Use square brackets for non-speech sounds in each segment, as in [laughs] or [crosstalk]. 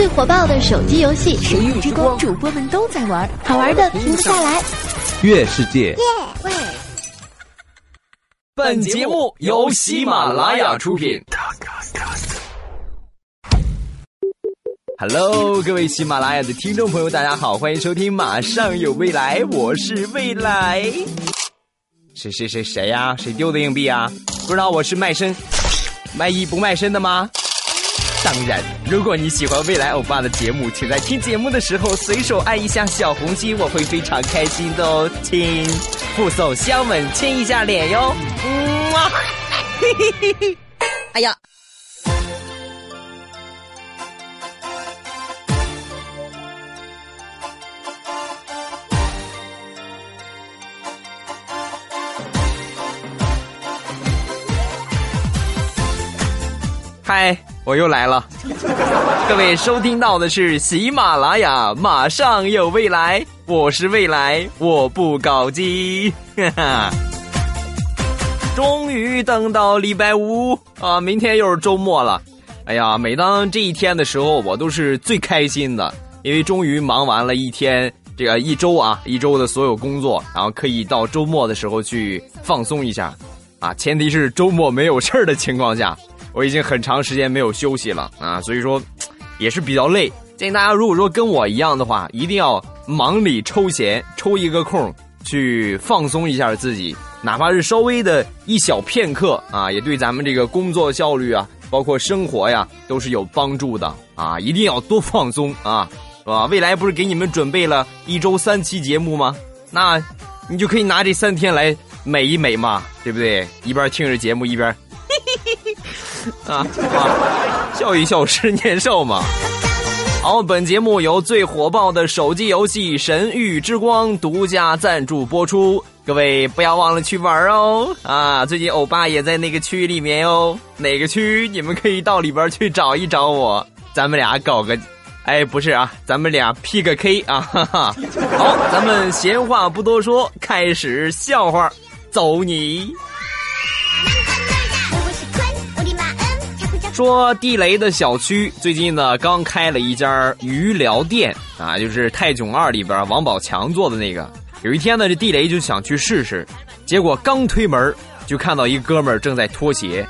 最火爆的手机游戏《神域之光》，主播们都在玩，好玩的停不下来。月世界。本节目由喜马拉雅出品。Hello，各位喜马拉雅的听众朋友，大家好，欢迎收听《马上有未来》，我是未来。谁谁谁谁呀？谁丢的硬币啊？不知道我是卖身卖艺不卖身的吗？当然，如果你喜欢未来欧巴的节目，请在听节目的时候随手按一下小红心，我会非常开心的哦。亲，附送香吻，亲一下脸哟。嗯啊，嘿嘿嘿嘿，哎呀。嗨，我又来了。各位收听到的是喜马拉雅，马上有未来，我是未来，我不搞基。[laughs] 终于等到礼拜五啊，明天又是周末了。哎呀，每当这一天的时候，我都是最开心的，因为终于忙完了一天，这个一周啊，一周的所有工作，然后可以到周末的时候去放松一下。啊，前提是周末没有事儿的情况下。我已经很长时间没有休息了啊，所以说也是比较累。建议大家如果说跟我一样的话，一定要忙里抽闲，抽一个空去放松一下自己，哪怕是稍微的一小片刻啊，也对咱们这个工作效率啊，包括生活呀，都是有帮助的啊！一定要多放松啊，是吧？未来不是给你们准备了一周三期节目吗？那你就可以拿这三天来美一美嘛，对不对？一边听着节目一边。[laughs] 啊啊！笑一笑，十年少嘛。好，本节目由最火爆的手机游戏《神域之光》独家赞助播出，各位不要忘了去玩哦。啊，最近欧巴也在那个区里面哟，哪个区？你们可以到里边去找一找我，咱们俩搞个，哎，不是啊，咱们俩 P 个 K 啊，哈哈。好，咱们闲话不多说，开始笑话，走你。说地雷的小区最近呢刚开了一家鱼疗店啊，就是泰囧二里边王宝强做的那个。有一天呢，这地雷就想去试试，结果刚推门就看到一哥们儿正在脱鞋。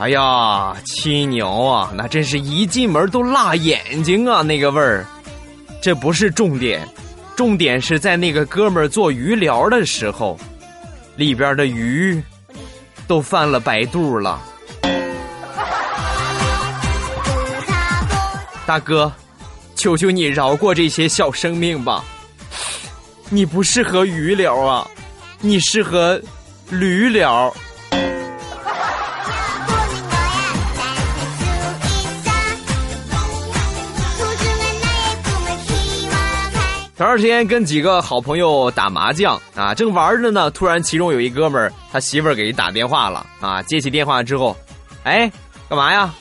哎呀，亲牛啊，那真是一进门都辣眼睛啊，那个味儿。这不是重点，重点是在那个哥们儿做鱼疗的时候，里边的鱼都翻了白肚了。大哥，求求你饶过这些小生命吧！你不适合鱼疗啊，你适合驴疗。前段时间跟几个好朋友打麻将啊，正玩着呢，突然其中有一哥们儿，他媳妇儿给打电话了啊，接起电话之后，哎，干嘛呀？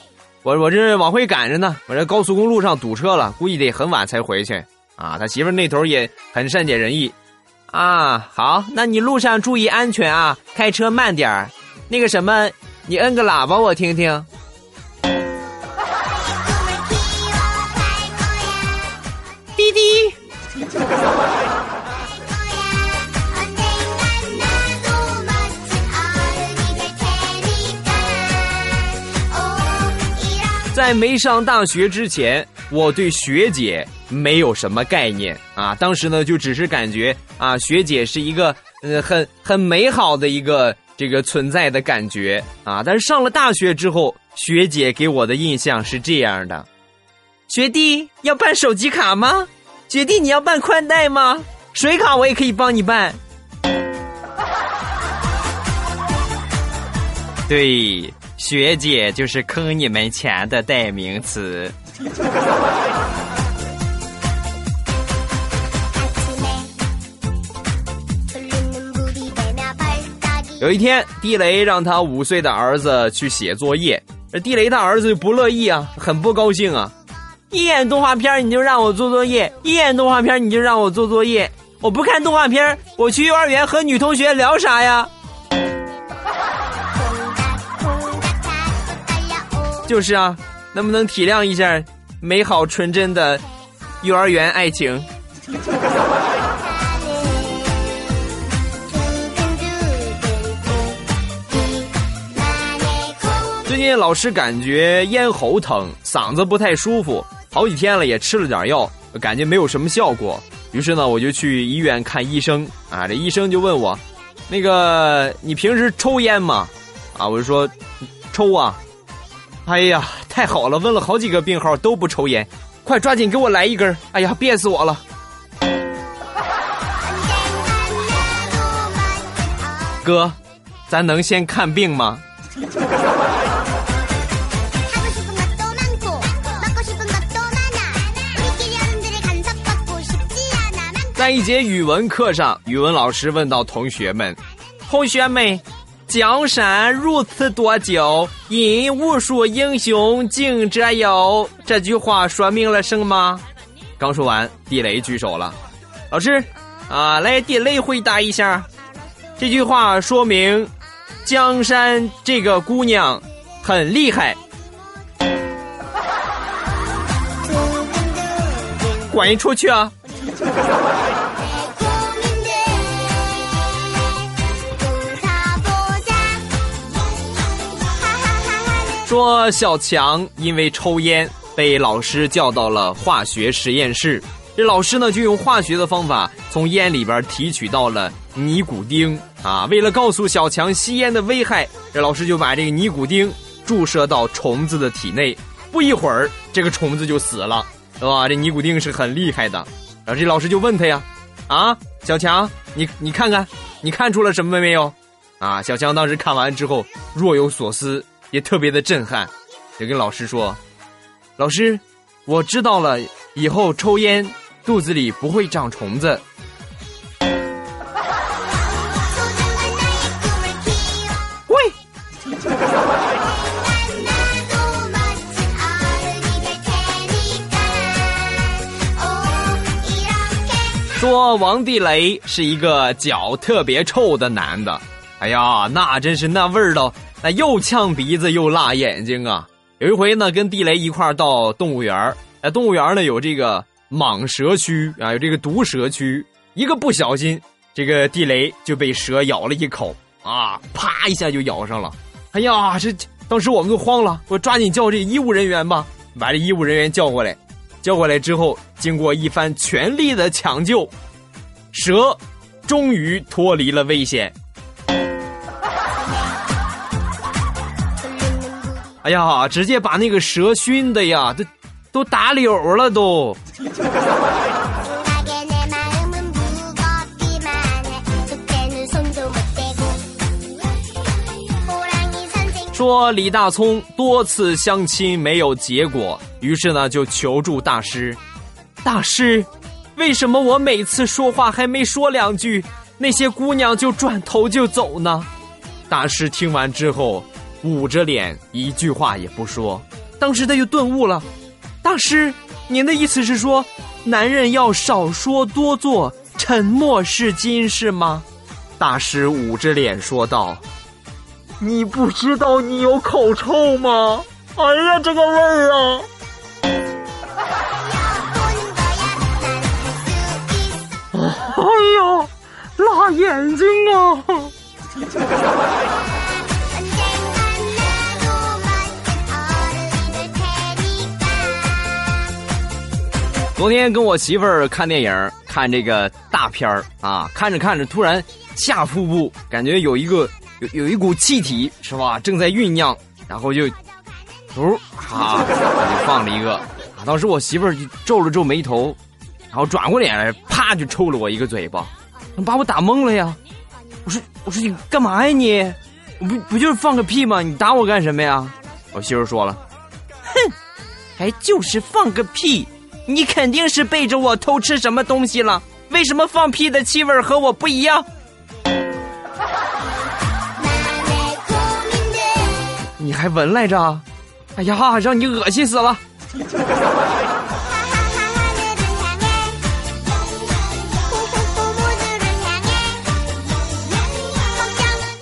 我我这往回赶着呢，我这高速公路上堵车了，估计得很晚才回去。啊，他媳妇那头也很善解人意，啊，好，那你路上注意安全啊，开车慢点儿。那个什么，你摁个喇叭我听听。[laughs] 滴滴。在没上大学之前，我对学姐没有什么概念啊。当时呢，就只是感觉啊，学姐是一个呃很很美好的一个这个存在的感觉啊。但是上了大学之后，学姐给我的印象是这样的：学弟要办手机卡吗？学弟你要办宽带吗？水卡我也可以帮你办。[laughs] 对。学姐就是坑你们钱的代名词。[laughs] 有一天，地雷让他五岁的儿子去写作业，这地雷他儿子不乐意啊，很不高兴啊。一眼动画片你就让我做作业，一眼动画片你就让我做作业，我不看动画片，我去幼儿园和女同学聊啥呀？就是啊，能不能体谅一下美好纯真的幼儿园爱情。最近老是感觉咽喉疼，嗓子不太舒服，好几天了也吃了点药，感觉没有什么效果。于是呢，我就去医院看医生啊。这医生就问我：“那个你平时抽烟吗？”啊，我就说：“抽啊。”哎呀，太好了！问了好几个病号都不抽烟，快抓紧给我来一根！哎呀，憋死我了！哥，咱能先看病吗？在一节语文课上，语文老师问到同学们：“同学们。”江山如此多娇，引无数英雄竞折腰。这句话说明了什么？刚说完，地雷举手了。老师，啊，来，地雷回答一下。这句话说明江山这个姑娘很厉害。滚出去啊！说小强因为抽烟被老师叫到了化学实验室，这老师呢就用化学的方法从烟里边提取到了尼古丁啊。为了告诉小强吸烟的危害，这老师就把这个尼古丁注射到虫子的体内，不一会儿这个虫子就死了，是吧？这尼古丁是很厉害的。然后这老师就问他呀：“啊，小强，你你看看，你看出了什么没有？”啊，小强当时看完之后若有所思。也特别的震撼，也跟老师说：“老师，我知道了，以后抽烟肚子里不会长虫子。[laughs] ”喂！[laughs] 说王地雷是一个脚特别臭的男的，哎呀，那真是那味儿道。那又呛鼻子又辣眼睛啊！有一回呢，跟地雷一块儿到动物园儿，在动物园呢有这个蟒蛇区啊，有这个毒蛇区，一个不小心，这个地雷就被蛇咬了一口啊，啪一下就咬上了。哎呀，这当时我们都慌了，我抓紧叫这医务人员吧，把这医务人员叫过来，叫过来之后，经过一番全力的抢救，蛇终于脱离了危险。哎呀，直接把那个蛇熏的呀，都都打柳了都。说李大聪多次相亲没有结果，于是呢就求助大师。大师，为什么我每次说话还没说两句，那些姑娘就转头就走呢？大师听完之后。捂着脸，一句话也不说。当时他就顿悟了：“大师，您的意思是说，男人要少说多做，沉默是金，是吗？”大师捂着脸说道：“你不知道你有口臭吗？哎呀，这个味儿啊！[laughs] 哎呀，辣眼睛啊！” [laughs] 昨天跟我媳妇儿看电影，看这个大片儿啊，看着看着，突然下腹部感觉有一个有有一股气体是吧，正在酝酿，然后就，哦，哈，就放了一个，当时我媳妇儿就皱了皱眉头，然后转过脸来，啪就抽了我一个嘴巴，把我打懵了呀。我说我说你干嘛呀你？不不就是放个屁吗？你打我干什么呀？我媳妇说了，哼，还就是放个屁。你肯定是背着我偷吃什么东西了？为什么放屁的气味和我不一样？你还闻来着？哎呀，让你恶心死了！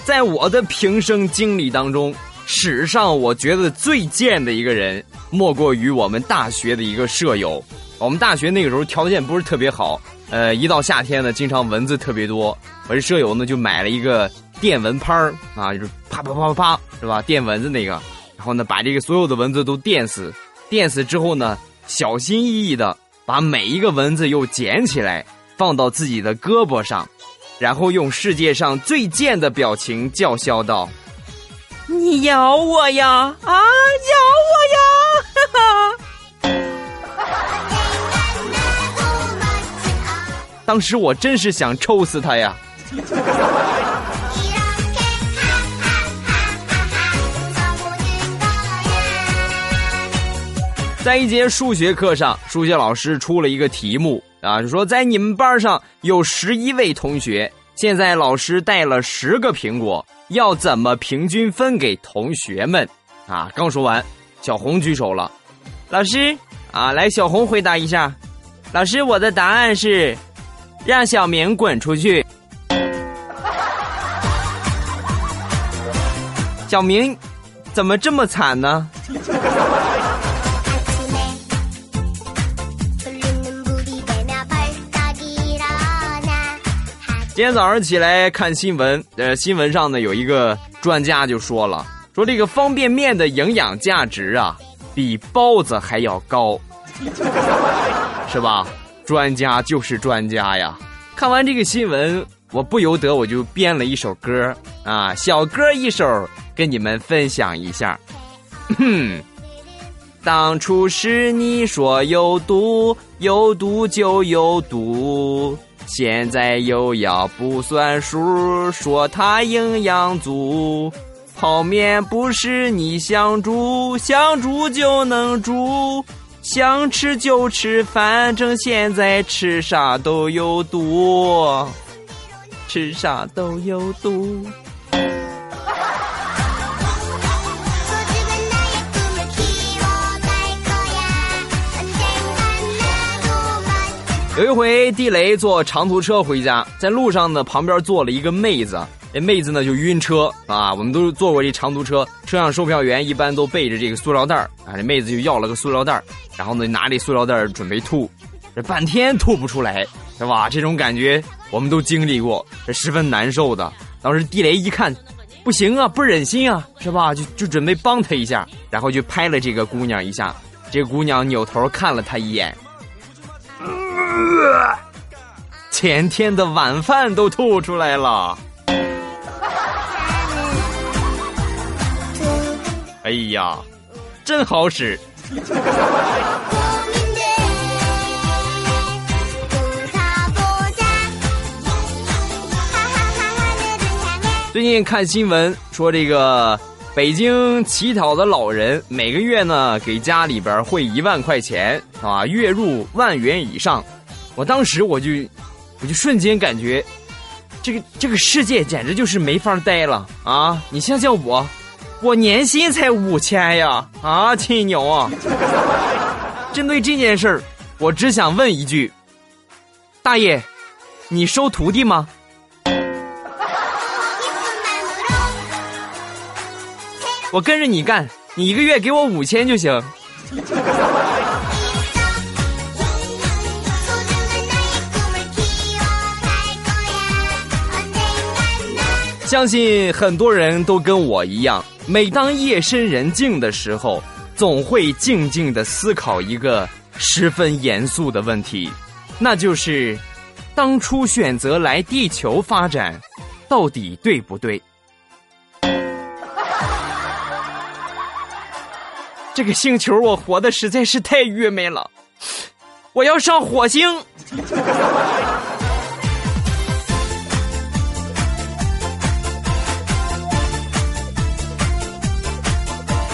在我的平生经历当中，史上我觉得最贱的一个人，莫过于我们大学的一个舍友。我们大学那个时候条件不是特别好，呃，一到夏天呢，经常蚊子特别多。我这舍友呢就买了一个电蚊拍啊，就是啪啪啪啪啪，是吧？电蚊子那个，然后呢把这个所有的蚊子都电死，电死之后呢，小心翼翼的把每一个蚊子又捡起来，放到自己的胳膊上，然后用世界上最贱的表情叫嚣道。你咬我呀！啊，咬我呀！啊。[laughs] 当时我真是想抽死他呀！在一节数学课上，数学老师出了一个题目啊，说在你们班上有十一位同学，现在老师带了十个苹果。要怎么平均分给同学们？啊，刚说完，小红举手了。老师，啊，来，小红回答一下。老师，我的答案是，让小明滚出去。小明，怎么这么惨呢？今天早上起来看新闻，呃，新闻上呢有一个专家就说了，说这个方便面的营养价值啊，比包子还要高，是吧？专家就是专家呀。看完这个新闻，我不由得我就编了一首歌啊，小歌一首，跟你们分享一下。当初是你说有毒，有毒就有毒。现在又要不算数，说它营养足。泡面不是你想煮想煮就能煮，想吃就吃，反正现在吃啥都有毒，吃啥都有毒。[laughs] 有一回，地雷坐长途车回家，在路上呢，旁边坐了一个妹子。这妹子呢就晕车啊。我们都坐过这长途车，车上售票员一般都备着这个塑料袋啊。这妹子就要了个塑料袋然后呢拿这塑料袋准备吐，这半天吐不出来，是吧？这种感觉我们都经历过，这十分难受的。当时地雷一看，不行啊，不忍心啊，是吧？就就准备帮他一下，然后就拍了这个姑娘一下。这姑娘扭头看了他一眼。前天的晚饭都吐出来了。哎呀，真好使！最近看新闻说，这个北京乞讨的老人每个月呢给家里边汇一万块钱啊，月入万元以上。我当时我就，我就瞬间感觉，这个这个世界简直就是没法待了啊！你想想我，我年薪才五千呀，啊，亲牛啊！针对这件事儿，我只想问一句：大爷，你收徒弟吗？我跟着你干，你一个月给我五千就行。相信很多人都跟我一样，每当夜深人静的时候，总会静静的思考一个十分严肃的问题，那就是当初选择来地球发展，到底对不对？这个星球我活的实在是太郁闷了，我要上火星。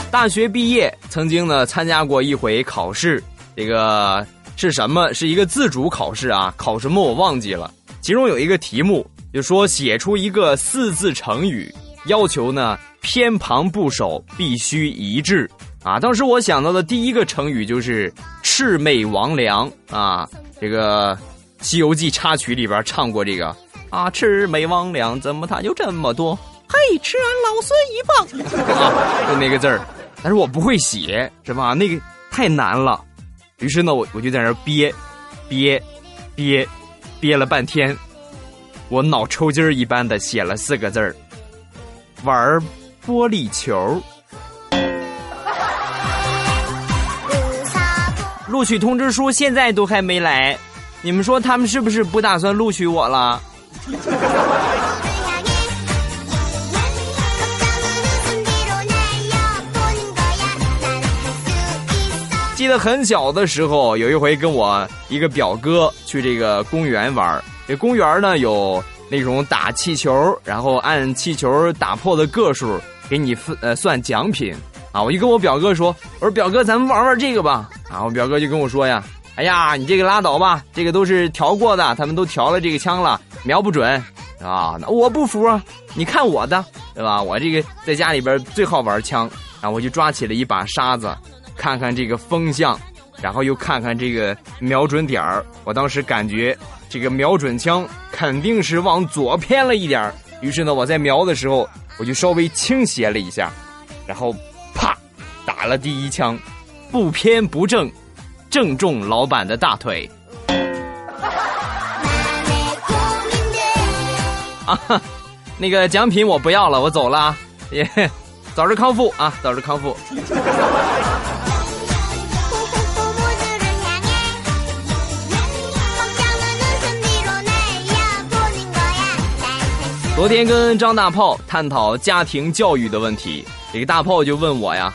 大学毕业，曾经呢参加过一回考试，这个是什么？是一个自主考试啊，考什么我忘记了。其中有一个题目，就说写出一个四字成语，要求呢偏旁部首必须一致啊。当时我想到的第一个成语就是魑魅魍魉啊，这个《西游记》插曲里边唱过这个啊，魑魅魍魉怎么它就这么多？嘿，吃俺老孙一棒啊，[laughs] 就那个字儿。但是我不会写，是吧？那个太难了。于是呢，我我就在那憋，憋，憋，憋了半天，我脑抽筋儿一般的写了四个字儿：玩玻璃球。[laughs] 录取通知书现在都还没来，你们说他们是不是不打算录取我了？记得很小的时候，有一回跟我一个表哥去这个公园玩这公园呢有那种打气球，然后按气球打破的个数给你分呃算奖品啊。我就跟我表哥说：“我说表哥，咱们玩玩这个吧。”啊，我表哥就跟我说呀：“哎呀，你这个拉倒吧，这个都是调过的，他们都调了这个枪了，瞄不准啊。”那我不服啊，你看我的，对吧？我这个在家里边最好玩枪，然后我就抓起了一把沙子。看看这个风向，然后又看看这个瞄准点儿。我当时感觉这个瞄准枪肯定是往左偏了一点儿。于是呢，我在瞄的时候，我就稍微倾斜了一下，然后啪打了第一枪，不偏不正，正中老板的大腿。啊，[laughs] 那个奖品我不要了，我走了，也早日康复啊，早日康复。昨天跟张大炮探讨家庭教育的问题，这个大炮就问我呀：“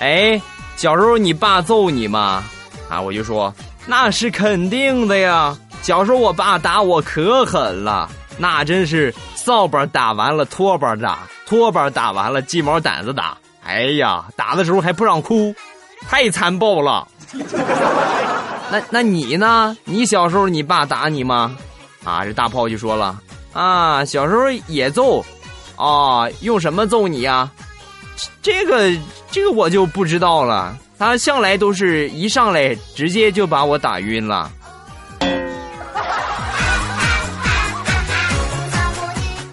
哎，小时候你爸揍你吗？”啊，我就说那是肯定的呀。小时候我爸打我可狠了，那真是扫把打完了拖把打，拖把打完了鸡毛掸子打。哎呀，打的时候还不让哭，太残暴了。那那你呢？你小时候你爸打你吗？啊，这大炮就说了。啊，小时候也揍，啊，用什么揍你呀？这个这个我就不知道了。他向来都是一上来直接就把我打晕了。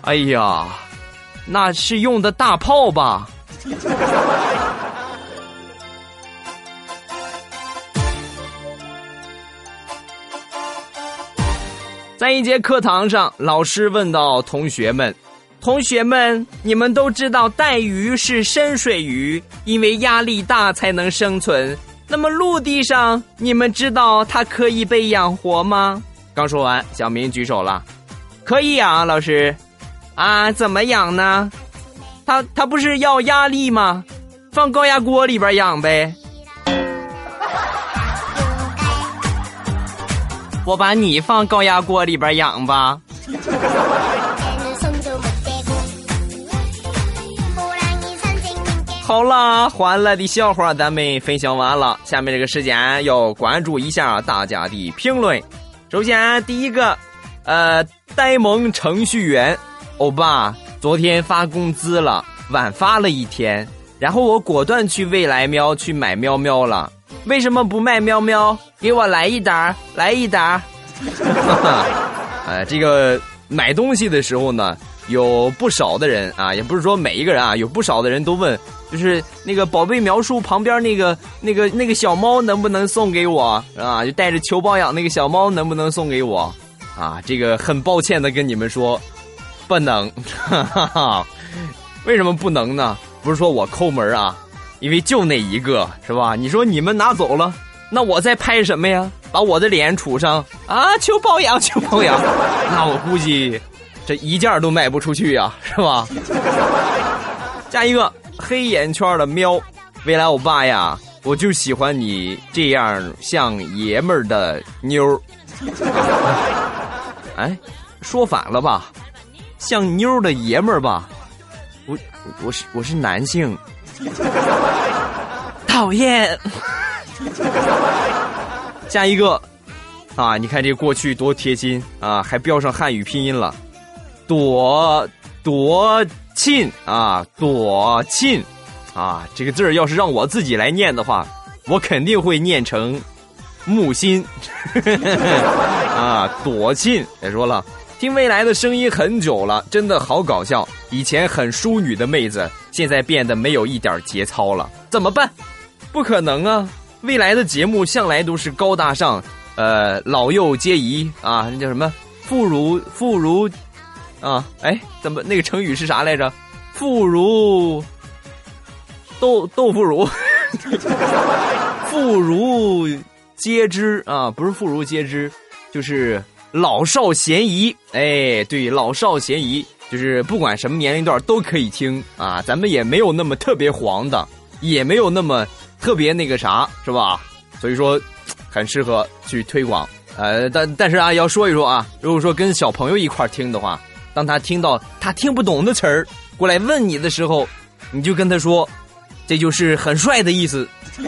哎呀，那是用的大炮吧？在一节课堂上，老师问到同学们：“同学们，你们都知道带鱼是深水鱼，因为压力大才能生存。那么陆地上，你们知道它可以被养活吗？”刚说完，小明举手了：“可以养，老师。啊，怎么养呢？它它不是要压力吗？放高压锅里边养呗。[laughs] ”我把你放高压锅里边养吧。[laughs] 好啦，欢乐的笑话咱们分享完了，下面这个时间要关注一下大家的评论。首先第一个，呃，呆萌程序员欧巴，昨天发工资了，晚发了一天，然后我果断去未来喵去买喵喵了。为什么不卖喵喵？给我来一打，来一打。呃，[laughs] 这个买东西的时候呢，有不少的人啊，也不是说每一个人啊，有不少的人都问，就是那个宝贝描述旁边那个那个那个小猫能不能送给我啊？就带着求包养那个小猫能不能送给我？啊，这个很抱歉的跟你们说，不能。哈哈哈为什么不能呢？不是说我抠门啊。因为就那一个是吧？你说你们拿走了，那我在拍什么呀？把我的脸杵上啊？求包养，求包养，那我估计这一件都卖不出去呀，是吧？加一个黑眼圈的喵，未来欧巴呀，我就喜欢你这样像爷们儿的妞儿。哎，说反了吧？像妞的爷们儿吧？我我是我是男性。讨厌，[laughs] 下一个啊！你看这过去多贴心啊，还标上汉语拼音了，朵朵沁啊，朵沁啊！这个字儿要是让我自己来念的话，我肯定会念成木心 [laughs] 啊，朵沁。再说了，听未来的声音很久了，真的好搞笑。以前很淑女的妹子。现在变得没有一点节操了，怎么办？不可能啊！未来的节目向来都是高大上，呃，老幼皆宜啊，那叫什么？妇孺妇孺啊？哎，怎么那个成语是啥来着？妇孺豆豆腐乳，[laughs] 妇孺皆知啊，不是妇孺皆知，就是老少咸宜。哎，对，老少咸宜。就是不管什么年龄段都可以听啊，咱们也没有那么特别黄的，也没有那么特别那个啥，是吧？所以说，很适合去推广。呃，但但是啊，要说一说啊，如果说跟小朋友一块听的话，当他听到他听不懂的词儿过来问你的时候，你就跟他说，这就是很帅的意思。[laughs]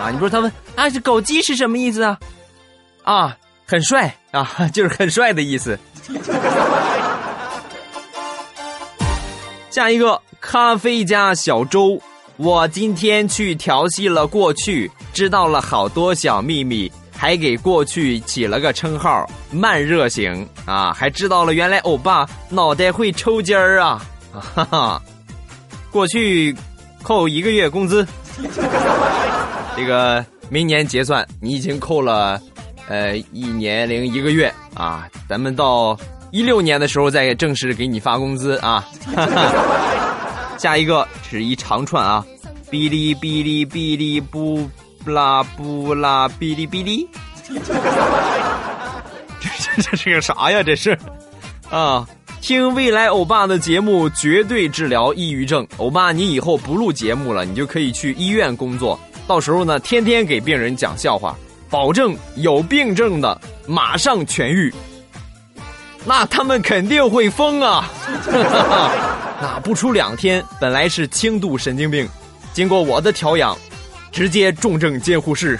啊，你说他问啊，这狗鸡是什么意思啊？啊，很帅啊，[laughs] 就是很帅的意思。下一个咖啡加小周，我今天去调戏了过去，知道了好多小秘密，还给过去起了个称号“慢热型”啊，还知道了原来欧巴脑袋会抽筋儿啊！哈哈，过去扣一个月工资，[laughs] 这个明年结算，你已经扣了呃一年零一个月啊，咱们到。一六年的时候再正式给你发工资啊！[laughs] 下一个是一长串啊，哔哩哔哩哔哩不啦不啦哔哩哔哩，[laughs] 这 [laughs] 这这是个啥呀？这是啊，听未来欧巴的节目绝对治疗抑郁症。欧巴，你以后不录节目了，你就可以去医院工作，到时候呢，天天给病人讲笑话，保证有病症的马上痊愈。那他们肯定会疯啊！[laughs] 那不出两天，本来是轻度神经病，经过我的调养，直接重症监护室。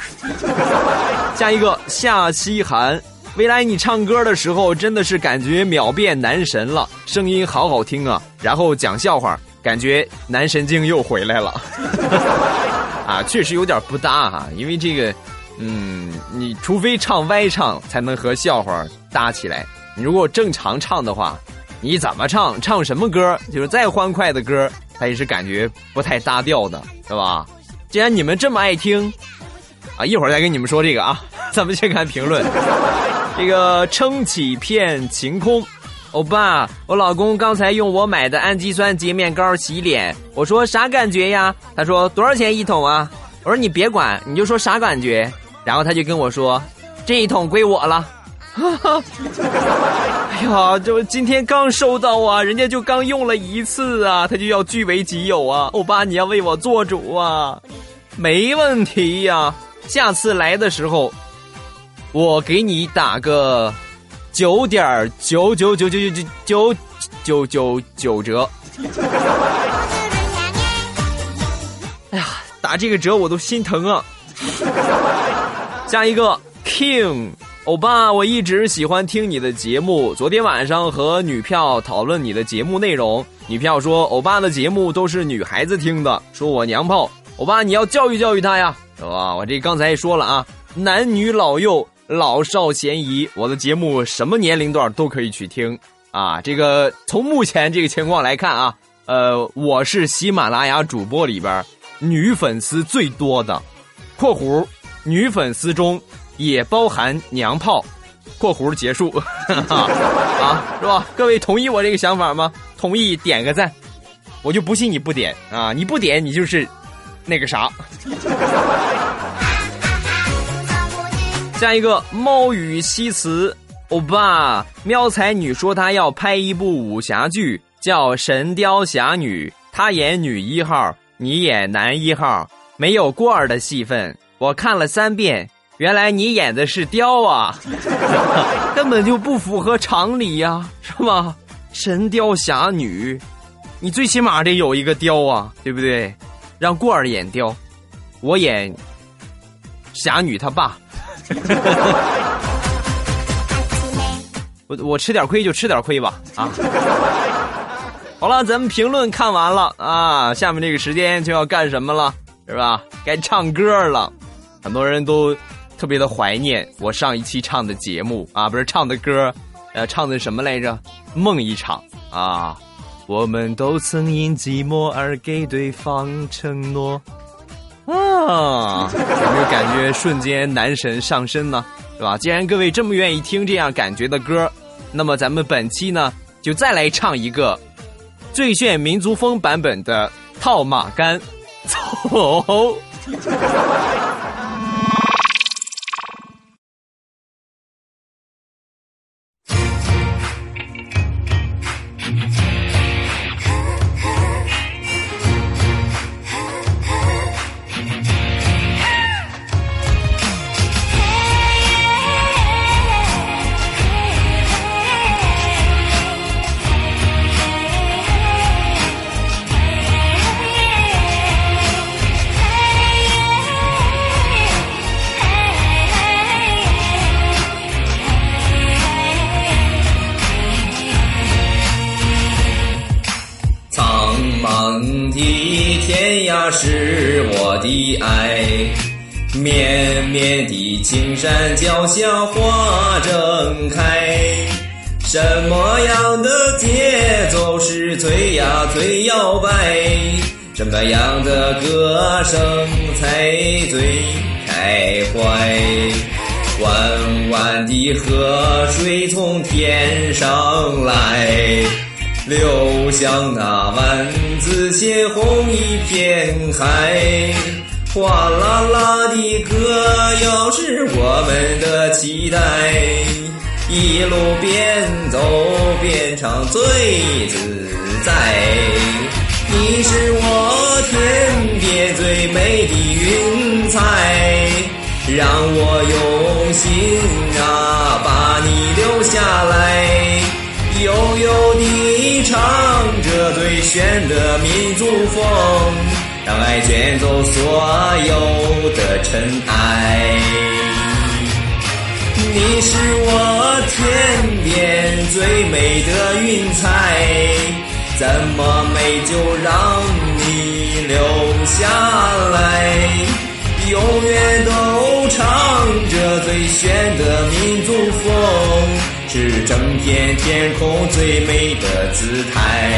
[laughs] 下一个夏西涵，未来你唱歌的时候真的是感觉秒变男神了，声音好好听啊！然后讲笑话，感觉男神经又回来了。[laughs] 啊，确实有点不搭哈，因为这个，嗯，你除非唱歪唱，才能和笑话搭起来。你如果正常唱的话，你怎么唱？唱什么歌？就是再欢快的歌，他也是感觉不太搭调的，是吧？既然你们这么爱听，啊，一会儿再跟你们说这个啊。[laughs] 咱们先看评论。这个撑起片晴空，欧巴，我老公刚才用我买的氨基酸洁面膏洗脸，我说啥感觉呀？他说多少钱一桶啊？我说你别管，你就说啥感觉。然后他就跟我说，这一桶归我了。哈哈，哎呀，这今天刚收到啊，人家就刚用了一次啊，他就要据为己有啊，欧巴你要为我做主啊，没问题呀，下次来的时候，我给你打个九点九九九九九九九九九折。哎呀，打这个折我都心疼啊。下一个 King。欧巴，我一直喜欢听你的节目。昨天晚上和女票讨论你的节目内容，女票说欧巴的节目都是女孩子听的，说我娘炮。欧巴，你要教育教育她呀，是吧？我这刚才说了啊，男女老幼、老少咸宜，我的节目什么年龄段都可以去听啊。这个从目前这个情况来看啊，呃，我是喜马拉雅主播里边女粉丝最多的（括弧女粉丝中）。也包含娘炮，括弧结束，[laughs] 啊，是吧？各位同意我这个想法吗？同意点个赞，我就不信你不点啊！你不点，你就是那个啥。下一个猫语西辞，欧巴，喵才女说她要拍一部武侠剧，叫《神雕侠侣》，她演女一号，你演男一号，没有过儿的戏份，我看了三遍。原来你演的是雕啊，[laughs] 根本就不符合常理呀，是吧？神雕侠侣，你最起码得有一个雕啊，对不对？让过儿演雕，我演侠女他爸。[laughs] 我我吃点亏就吃点亏吧，啊！好了，咱们评论看完了啊，下面这个时间就要干什么了，是吧？该唱歌了，很多人都。特别的怀念我上一期唱的节目啊，不是唱的歌，呃，唱的什么来着？梦一场啊，我们都曾因寂寞而给对方承诺。啊，有没有感觉瞬间男神上身呢？是吧？既然各位这么愿意听这样感觉的歌，那么咱们本期呢，就再来唱一个最炫民族风版本的《套马杆》，走。天涯是我的爱，绵绵的青山脚下花正开。什么样的节奏是最呀最摇摆？什么样的歌声才最开怀？弯弯的河水从天上来。流向那万紫千红一片海，哗啦啦的歌谣是我们的期待，一路边走边唱最自在。你是我天边最美的云彩，让我用心啊把你留下来。悠悠地唱着最炫的民族风，让爱卷走所有的尘埃。你是我天边最美的云彩，怎么美就让你留下来，永远都唱着最炫的民族风。是整片天空最美的姿态。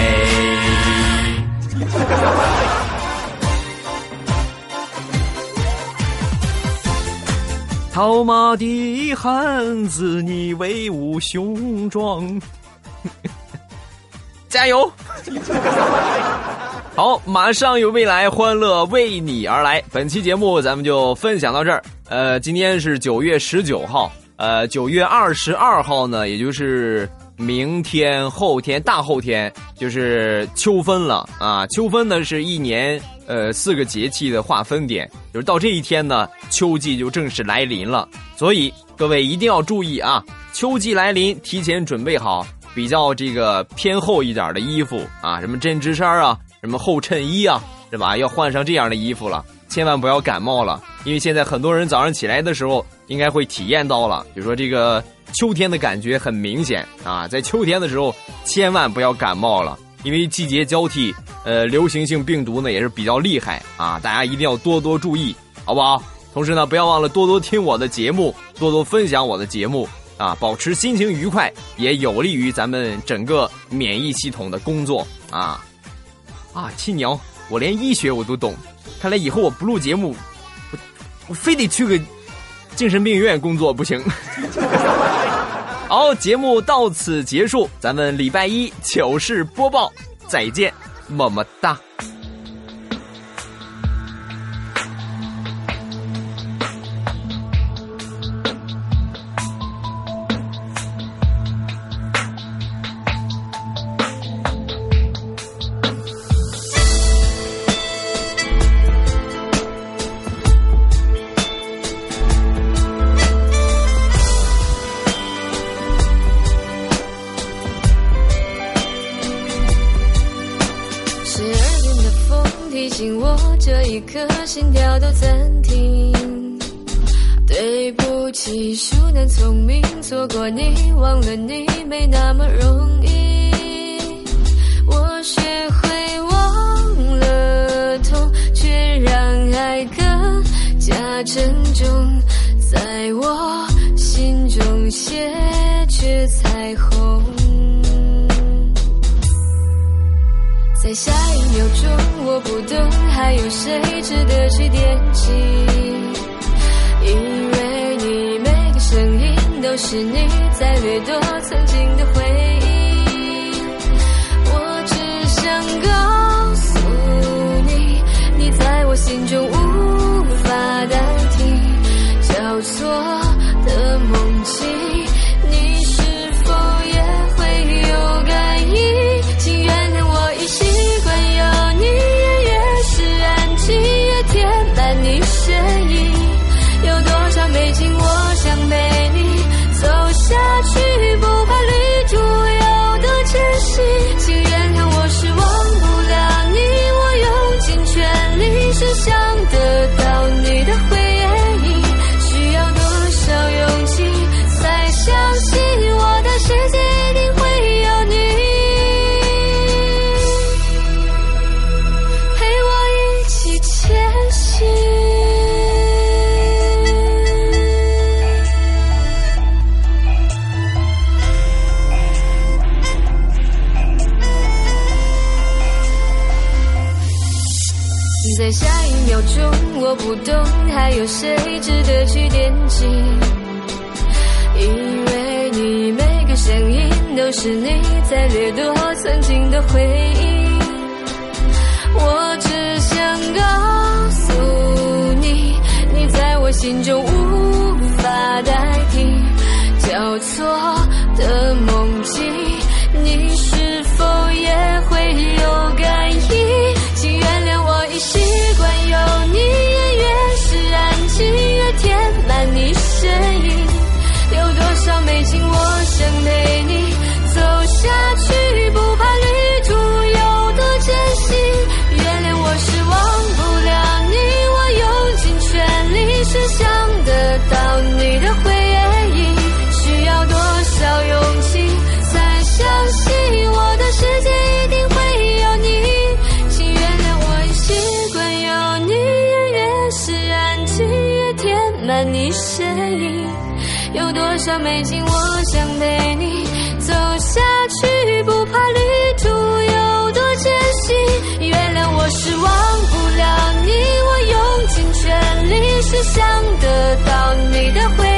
套马的汉子，你威武雄壮，[laughs] 加油！[laughs] 好，马上有未来，欢乐为你而来。本期节目咱们就分享到这儿。呃，今天是九月十九号。呃，九月二十二号呢，也就是明天、后天、大后天，就是秋分了啊！秋分呢是一年呃四个节气的划分点，就是到这一天呢，秋季就正式来临了。所以各位一定要注意啊，秋季来临，提前准备好比较这个偏厚一点的衣服啊，什么针织衫啊，什么厚衬衣啊，是吧？要换上这样的衣服了。千万不要感冒了，因为现在很多人早上起来的时候应该会体验到了，比如说这个秋天的感觉很明显啊，在秋天的时候千万不要感冒了，因为季节交替，呃，流行性病毒呢也是比较厉害啊，大家一定要多多注意，好不好？同时呢，不要忘了多多听我的节目，多多分享我的节目啊，保持心情愉快，也有利于咱们整个免疫系统的工作啊啊，亲娘，我连医学我都懂。看来以后我不录节目，我我非得去个精神病院工作不行。[laughs] 好，节目到此结束，咱们礼拜一糗事播报再见，么么哒。值得去惦记因为你每个声音都是你在掠夺曾经的回忆。想得到你的回应。